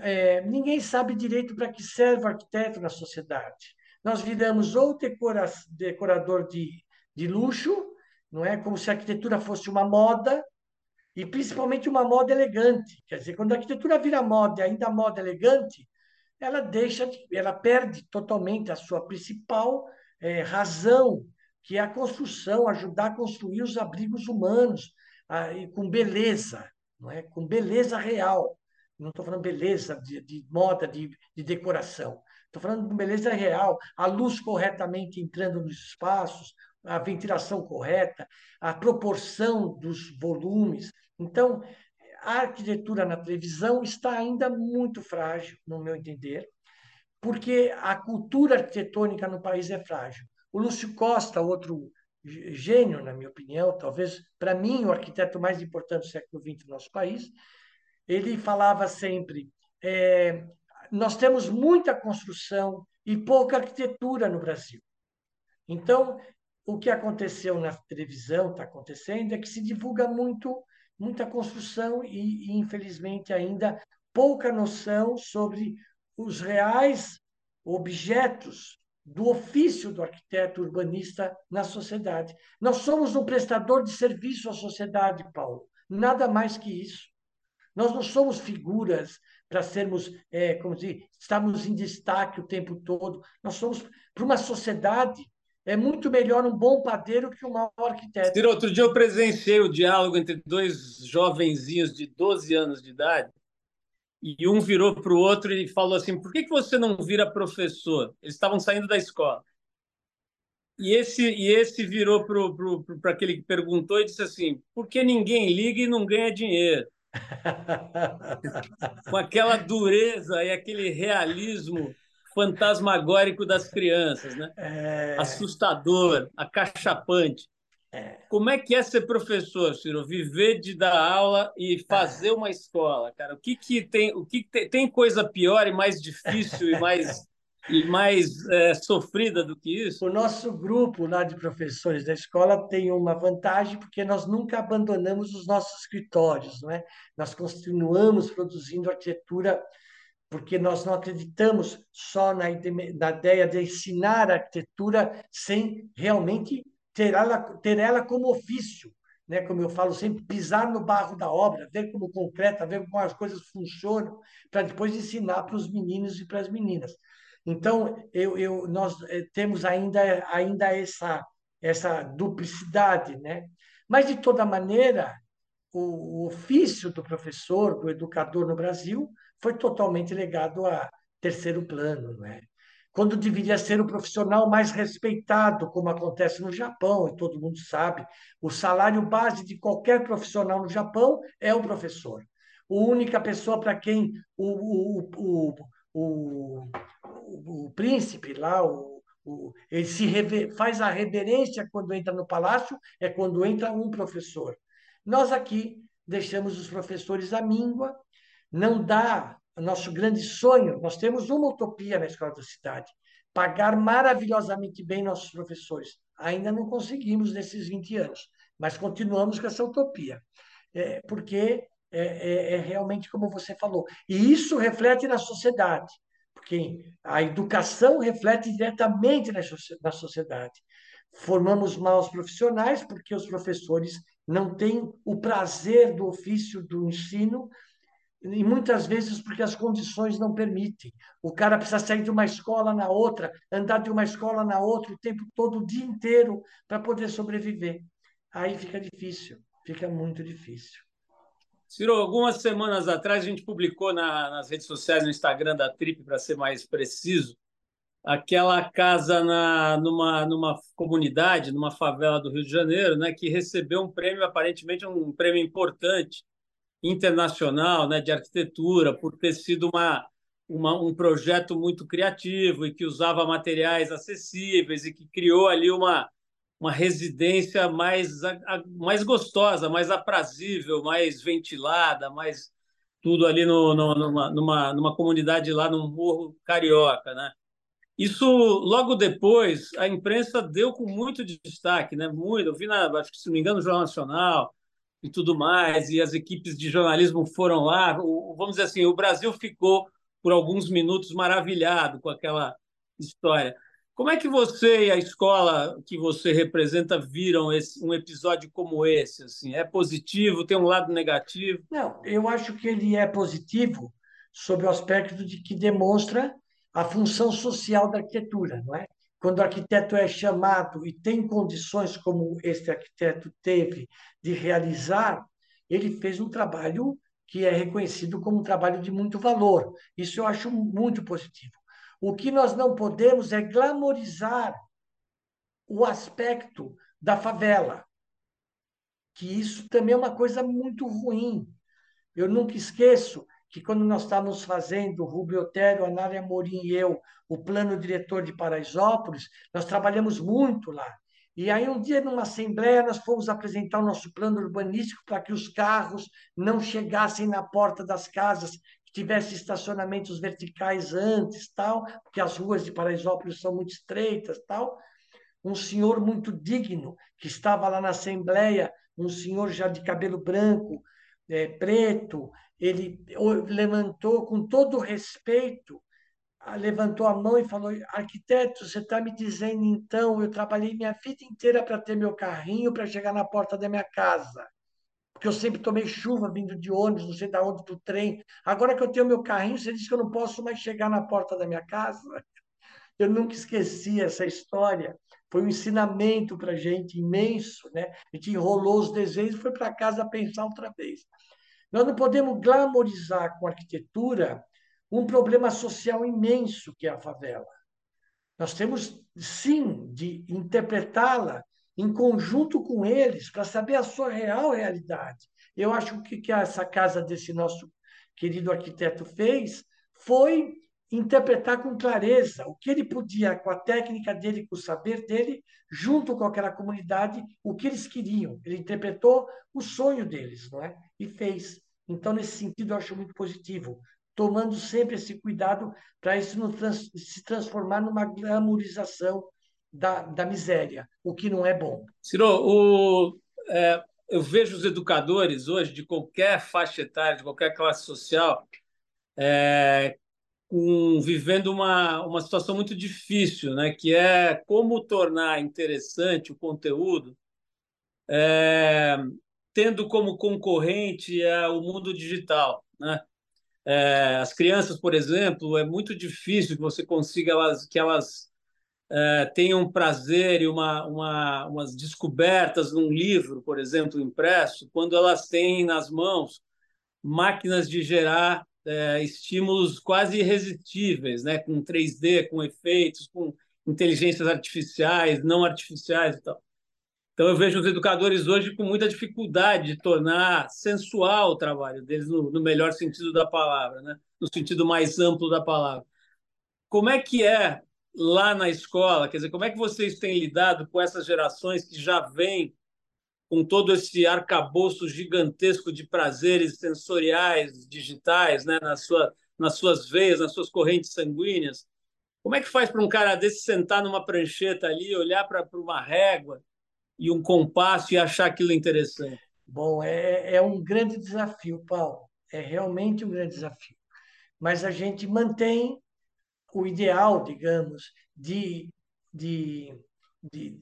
é, ninguém sabe direito para que serve o arquiteto na sociedade. Nós viramos ou decora, decorador de, de luxo, não é como se a arquitetura fosse uma moda e principalmente uma moda elegante. Quer dizer, quando a arquitetura vira moda, ainda moda elegante, ela deixa, ela perde totalmente a sua principal é, razão, que é a construção, ajudar a construir os abrigos humanos a, e com beleza, não é? Com beleza real. Não estou falando beleza de, de moda, de, de decoração. Estou falando de beleza real, a luz corretamente entrando nos espaços, a ventilação correta, a proporção dos volumes. Então, a arquitetura na televisão está ainda muito frágil, no meu entender, porque a cultura arquitetônica no país é frágil. O Lúcio Costa, outro gênio, na minha opinião, talvez para mim o arquiteto mais importante do século XX no nosso país, ele falava sempre: é, nós temos muita construção e pouca arquitetura no Brasil. Então, o que aconteceu na televisão, está acontecendo, é que se divulga muito, muita construção e, e, infelizmente, ainda pouca noção sobre os reais objetos do ofício do arquiteto urbanista na sociedade. Nós somos um prestador de serviço à sociedade, Paulo, nada mais que isso. Nós não somos figuras para sermos, é, como dizer, estamos em destaque o tempo todo. Nós somos para uma sociedade é muito melhor um bom padeiro que um mau arquiteto. Ciro, outro dia eu presenciei o diálogo entre dois jovenzinhos de 12 anos de idade e um virou para o outro e falou assim: por que, que você não vira professor? Eles estavam saindo da escola. E esse, e esse virou para aquele que perguntou e disse assim: por que ninguém liga e não ganha dinheiro? Com aquela dureza e aquele realismo fantasmagórico das crianças, né? É... Assustador, acachapante. É. Como é que é ser professor, Ciro? Viver de dar aula e fazer uma escola, cara. O que que tem? O que, tem, tem coisa pior e mais difícil e mais e mais é, sofrida do que isso? O nosso grupo lá de professores da escola tem uma vantagem porque nós nunca abandonamos os nossos escritórios, não é? Nós continuamos produzindo arquitetura porque nós não acreditamos só na, ideia de ensinar arquitetura sem realmente ter ela, ter ela como ofício, né? como eu falo sempre, pisar no barro da obra, ver como concreta, ver como as coisas funcionam, para depois ensinar para os meninos e para as meninas. Então, eu, eu, nós eh, temos ainda, ainda essa, essa duplicidade. Né? Mas, de toda maneira, o, o ofício do professor, do educador no Brasil, foi totalmente legado a terceiro plano. Não é? quando deveria ser o profissional mais respeitado, como acontece no Japão, e todo mundo sabe. O salário base de qualquer profissional no Japão é o professor. A única pessoa para quem o, o, o, o, príncipe lá, ele se rever, faz a reverência quando entra no palácio é quando entra um professor. Nós aqui deixamos os professores à míngua, não dá nosso grande sonho, nós temos uma utopia na Escola da Cidade, pagar maravilhosamente bem nossos professores. Ainda não conseguimos nesses 20 anos, mas continuamos com essa utopia, é, porque é, é, é realmente como você falou. E isso reflete na sociedade, porque a educação reflete diretamente na sociedade. Formamos maus profissionais porque os professores não têm o prazer do ofício do ensino e muitas vezes porque as condições não permitem. O cara precisa sair de uma escola na outra, andar de uma escola na outra o tempo todo, o dia inteiro, para poder sobreviver. Aí fica difícil, fica muito difícil. Ciro, algumas semanas atrás a gente publicou na, nas redes sociais, no Instagram da Trip, para ser mais preciso, aquela casa na, numa, numa comunidade, numa favela do Rio de Janeiro, né, que recebeu um prêmio, aparentemente um prêmio importante, internacional né, de arquitetura, por ter sido uma, uma, um projeto muito criativo e que usava materiais acessíveis e que criou ali uma, uma residência mais, mais gostosa, mais aprazível, mais ventilada, mais tudo ali no, no, numa, numa, numa comunidade lá no Morro Carioca, né? Isso, logo depois, a imprensa deu com muito destaque, né? Muito, eu vi, na, acho que, se não me engano, no Jornal Nacional, e tudo mais, e as equipes de jornalismo foram lá. O, vamos dizer assim, o Brasil ficou por alguns minutos maravilhado com aquela história. Como é que você e a escola que você representa viram esse, um episódio como esse? Assim, é positivo? Tem um lado negativo? Não, eu acho que ele é positivo sob o aspecto de que demonstra a função social da arquitetura, não é? Quando o arquiteto é chamado e tem condições como este arquiteto teve de realizar, ele fez um trabalho que é reconhecido como um trabalho de muito valor. Isso eu acho muito positivo. O que nós não podemos é glamorizar o aspecto da favela, que isso também é uma coisa muito ruim. Eu nunca esqueço que quando nós estávamos fazendo, Rubio Otero, a Nária Morim e eu, o plano diretor de Paraisópolis, nós trabalhamos muito lá. E aí, um dia, numa assembleia, nós fomos apresentar o nosso plano urbanístico para que os carros não chegassem na porta das casas, que tivesse estacionamentos verticais antes, tal, porque as ruas de Paraisópolis são muito estreitas, tal. Um senhor muito digno, que estava lá na assembleia, um senhor já de cabelo branco, é, preto, ele levantou com todo respeito, levantou a mão e falou: Arquiteto, você está me dizendo então, eu trabalhei minha vida inteira para ter meu carrinho para chegar na porta da minha casa. Porque eu sempre tomei chuva vindo de ônibus, não sei de onde, do trem. Agora que eu tenho meu carrinho, você diz que eu não posso mais chegar na porta da minha casa? Eu nunca esqueci essa história. Foi um ensinamento para a gente imenso. Né? A gente enrolou os desenhos e foi para casa pensar outra vez. Nós não podemos glamorizar com arquitetura um problema social imenso que é a favela. Nós temos, sim, de interpretá-la em conjunto com eles para saber a sua real realidade. Eu acho que, que essa casa desse nosso querido arquiteto fez foi interpretar com clareza o que ele podia, com a técnica dele, com o saber dele, junto com aquela comunidade, o que eles queriam. Ele interpretou o sonho deles, não é? E fez. Então, nesse sentido, eu acho muito positivo, tomando sempre esse cuidado para isso não trans, se transformar numa glamorização da, da miséria, o que não é bom. Ciro, o, é, eu vejo os educadores hoje, de qualquer faixa etária, de qualquer classe social, é, com, vivendo uma, uma situação muito difícil, né? que é como tornar interessante o conteúdo, é, tendo como concorrente é, o mundo digital. Né? É, as crianças, por exemplo, é muito difícil que você consiga elas, que elas é, tenham prazer e uma, uma, umas descobertas num livro, por exemplo, impresso, quando elas têm nas mãos máquinas de gerar é, estímulos quase irresistíveis, né? com 3D, com efeitos, com inteligências artificiais, não artificiais e tal. Então, eu vejo os educadores hoje com muita dificuldade de tornar sensual o trabalho deles, no, no melhor sentido da palavra, né? no sentido mais amplo da palavra. Como é que é lá na escola? Quer dizer, como é que vocês têm lidado com essas gerações que já vêm com todo esse arcabouço gigantesco de prazeres sensoriais, digitais, né, na sua, nas suas veias, nas suas correntes sanguíneas. Como é que faz para um cara desse sentar numa prancheta ali, olhar para uma régua e um compasso e achar aquilo interessante? Bom, é, é um grande desafio, Paulo. É realmente um grande desafio. Mas a gente mantém o ideal, digamos, de, de, de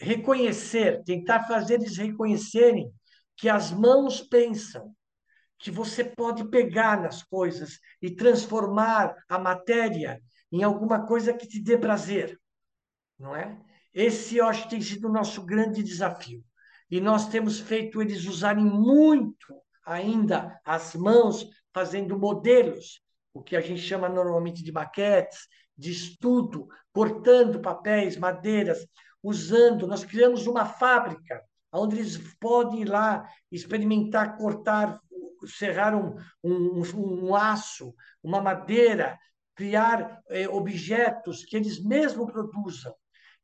reconhecer, tentar fazer eles reconhecerem que as mãos pensam, que você pode pegar nas coisas e transformar a matéria em alguma coisa que te dê prazer, não é? Esse, eu acho, tem sido o nosso grande desafio. E nós temos feito eles usarem muito ainda as mãos, fazendo modelos, o que a gente chama normalmente de maquetes, de estudo, cortando papéis, madeiras, usando. Nós criamos uma fábrica onde eles podem ir lá experimentar, cortar, serrar um, um, um aço, uma madeira, criar eh, objetos que eles mesmos produzam.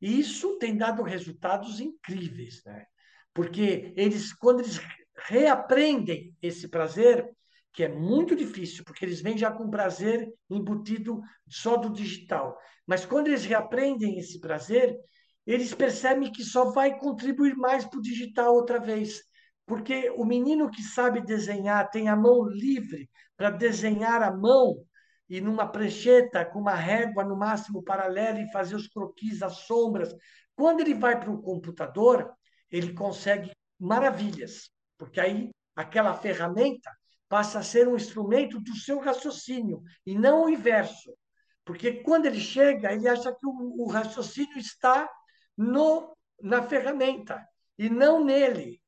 E isso tem dado resultados incríveis, né? Porque eles, quando eles reaprendem esse prazer, que é muito difícil, porque eles vêm já com prazer embutido só do digital. Mas quando eles reaprendem esse prazer, eles percebem que só vai contribuir mais para o digital outra vez. Porque o menino que sabe desenhar, tem a mão livre para desenhar a mão e numa prancheta com uma régua no máximo paralela e fazer os croquis, as sombras. Quando ele vai para o computador, ele consegue maravilhas, porque aí aquela ferramenta passa a ser um instrumento do seu raciocínio e não o inverso. Porque quando ele chega, ele acha que o, o raciocínio está no, na ferramenta e não nele.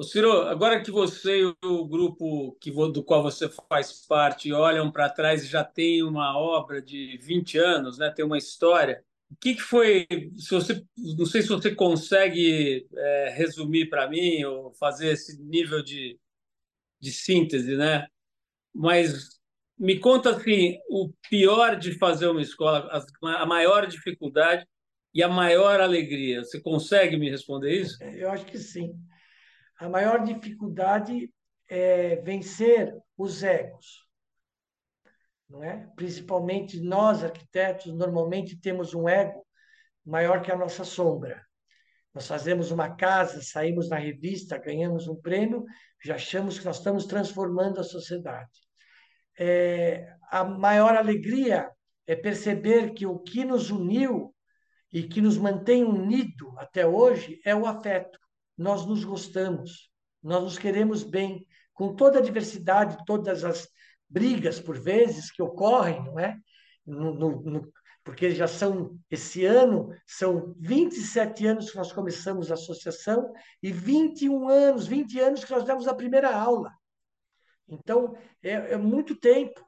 Ô Ciro, agora que você e o grupo que, do qual você faz parte olham para trás e já tem uma obra de 20 anos, né, tem uma história, o que, que foi? Se você, não sei se você consegue é, resumir para mim ou fazer esse nível de, de síntese, né? Mas me conta assim, o pior de fazer uma escola, a maior dificuldade e a maior alegria? Você consegue me responder isso? Eu acho que sim. A maior dificuldade é vencer os egos. Não é? Principalmente nós, arquitetos, normalmente temos um ego maior que a nossa sombra. Nós fazemos uma casa, saímos na revista, ganhamos um prêmio, já achamos que nós estamos transformando a sociedade. É, a maior alegria é perceber que o que nos uniu e que nos mantém unido até hoje é o afeto. Nós nos gostamos, nós nos queremos bem, com toda a diversidade, todas as brigas, por vezes, que ocorrem, não é? No, no, no, porque já são, esse ano, são 27 anos que nós começamos a associação e 21 anos, 20 anos que nós demos a primeira aula. Então, é, é muito tempo.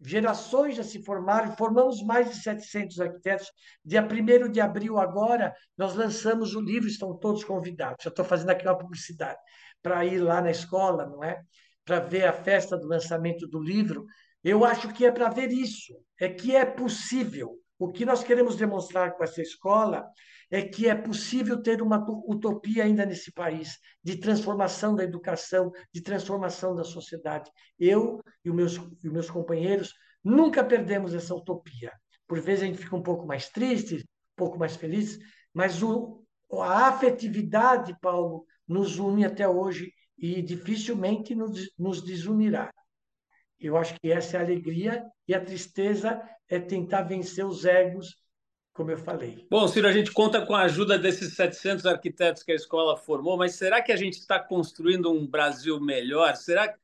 Gerações já se formaram, formamos mais de 700 arquitetos. Dia 1 de abril, agora, nós lançamos o livro, estão todos convidados. Já estou fazendo aqui uma publicidade para ir lá na escola, não é? Para ver a festa do lançamento do livro. Eu acho que é para ver isso, é que é possível. O que nós queremos demonstrar com essa escola é que é possível ter uma utopia ainda nesse país, de transformação da educação, de transformação da sociedade. Eu e os meus, e meus companheiros nunca perdemos essa utopia. Por vezes a gente fica um pouco mais triste, um pouco mais feliz, mas o, a afetividade, Paulo, nos une até hoje e dificilmente nos, nos desunirá. Eu acho que essa é a alegria e a tristeza é tentar vencer os egos, como eu falei. Bom, Ciro, a gente conta com a ajuda desses 700 arquitetos que a escola formou, mas será que a gente está construindo um Brasil melhor? Será que,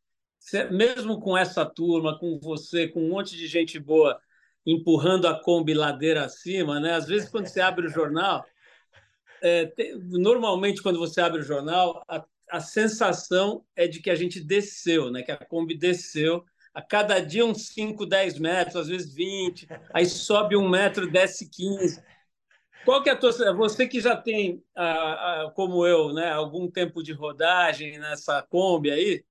mesmo com essa turma, com você, com um monte de gente boa empurrando a Kombi ladeira acima, né? Às vezes, quando você abre o jornal, é, normalmente, quando você abre o jornal, a, a sensação é de que a gente desceu, né? Que a Kombi desceu a cada dia uns 5, 10 metros, às vezes 20, aí sobe um metro, desce 15. Qual que é a tua... Você que já tem, como eu, né, algum tempo de rodagem nessa Kombi aí,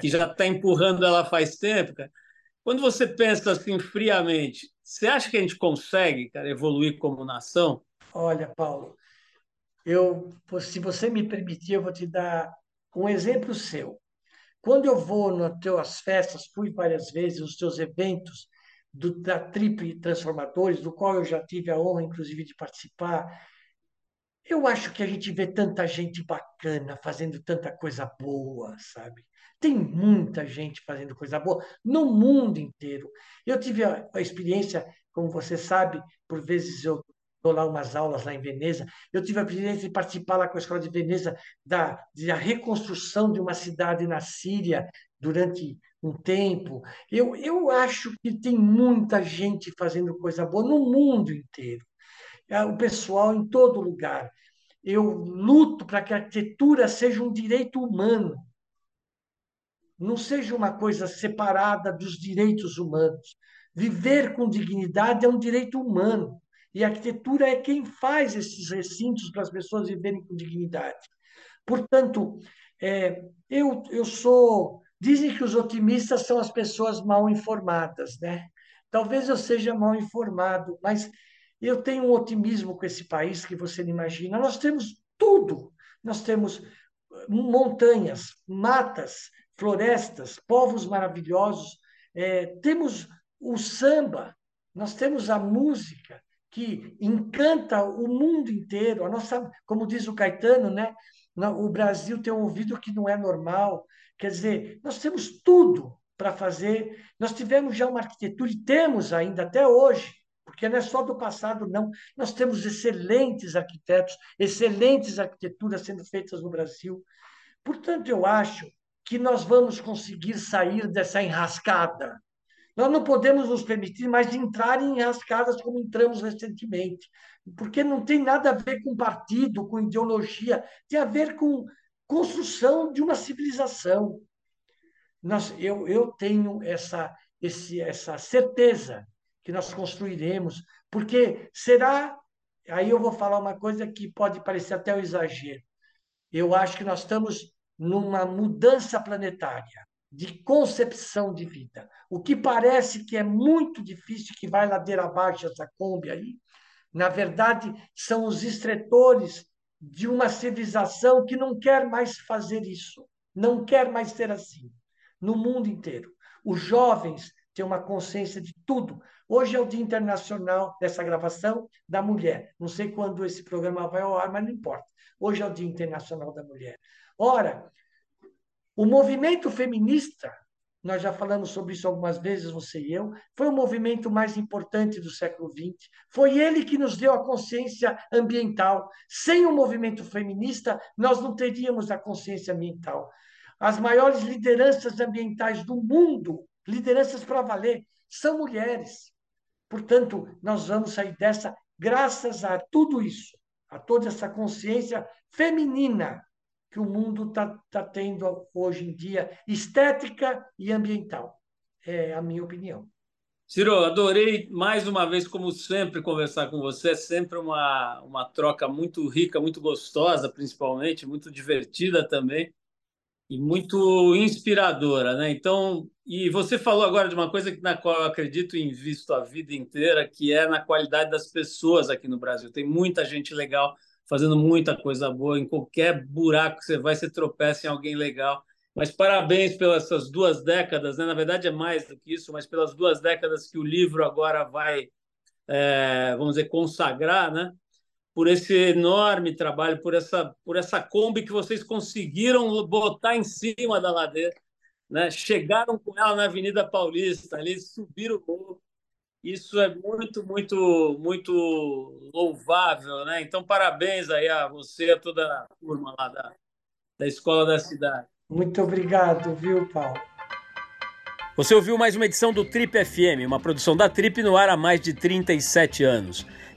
que já está empurrando ela faz tempo, cara, quando você pensa assim friamente, você acha que a gente consegue, cara, evoluir como nação? Olha, Paulo, eu, se você me permitir, eu vou te dar um exemplo seu. Quando eu vou nas tuas festas, fui várias vezes, nos teus eventos do, da Trip Transformadores, do qual eu já tive a honra, inclusive, de participar, eu acho que a gente vê tanta gente bacana fazendo tanta coisa boa, sabe? Tem muita gente fazendo coisa boa no mundo inteiro. Eu tive a, a experiência, como você sabe, por vezes eu dou lá umas aulas lá em Veneza. Eu tive a privilégio de participar lá com a Escola de Veneza da, da reconstrução de uma cidade na Síria durante um tempo. Eu, eu acho que tem muita gente fazendo coisa boa no mundo inteiro. É, o pessoal em todo lugar. Eu luto para que a arquitetura seja um direito humano, não seja uma coisa separada dos direitos humanos. Viver com dignidade é um direito humano. E a arquitetura é quem faz esses recintos para as pessoas viverem com dignidade. Portanto, é, eu, eu sou. Dizem que os otimistas são as pessoas mal informadas, né? Talvez eu seja mal informado, mas eu tenho um otimismo com esse país que você não imagina. Nós temos tudo. Nós temos montanhas, matas, florestas, povos maravilhosos. É, temos o samba, nós temos a música, que encanta o mundo inteiro. A nossa, como diz o Caetano, né? O Brasil tem um ouvido que não é normal. Quer dizer, nós temos tudo para fazer. Nós tivemos já uma arquitetura e temos ainda até hoje, porque não é só do passado, não. Nós temos excelentes arquitetos, excelentes arquiteturas sendo feitas no Brasil. Portanto, eu acho que nós vamos conseguir sair dessa enrascada nós não podemos nos permitir mais entrar em rascadas como entramos recentemente, porque não tem nada a ver com partido, com ideologia, tem a ver com construção de uma civilização. Nós, eu, eu tenho essa, esse, essa certeza que nós construiremos, porque será. Aí eu vou falar uma coisa que pode parecer até um exagero. Eu acho que nós estamos numa mudança planetária de concepção de vida. O que parece que é muito difícil, que vai ladeira abaixo essa Kombi aí, na verdade, são os estretores de uma civilização que não quer mais fazer isso, não quer mais ser assim, no mundo inteiro. Os jovens têm uma consciência de tudo. Hoje é o Dia Internacional dessa gravação da mulher. Não sei quando esse programa vai ao ar, mas não importa. Hoje é o Dia Internacional da Mulher. Ora, o movimento feminista, nós já falamos sobre isso algumas vezes, você e eu, foi o movimento mais importante do século XX. Foi ele que nos deu a consciência ambiental. Sem o movimento feminista, nós não teríamos a consciência ambiental. As maiores lideranças ambientais do mundo, lideranças para valer, são mulheres. Portanto, nós vamos sair dessa graças a tudo isso, a toda essa consciência feminina que o mundo está tá tendo hoje em dia, estética e ambiental. É a minha opinião. Ciro, adorei mais uma vez, como sempre, conversar com você. É sempre uma, uma troca muito rica, muito gostosa, principalmente, muito divertida também e muito inspiradora, né? Então, e você falou agora de uma coisa na qual eu acredito e invisto a vida inteira, que é na qualidade das pessoas aqui no Brasil. Tem muita gente legal fazendo muita coisa boa. Em qualquer buraco que você vai, você tropeça em alguém legal. Mas parabéns pelas essas duas décadas, né? Na verdade é mais do que isso, mas pelas duas décadas que o livro agora vai, é, vamos dizer, consagrar, né? por esse enorme trabalho, por essa, por essa Kombi que vocês conseguiram botar em cima da ladeira. Né? Chegaram com ela na Avenida Paulista, ali subiram o morro. Isso é muito, muito, muito louvável. Né? Então, parabéns aí a você e a toda a turma lá da, da Escola da Cidade. Muito obrigado, viu, Paulo? Você ouviu mais uma edição do Trip FM, uma produção da Trip no ar há mais de 37 anos.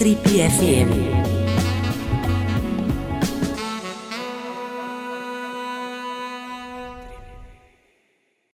Trip FM.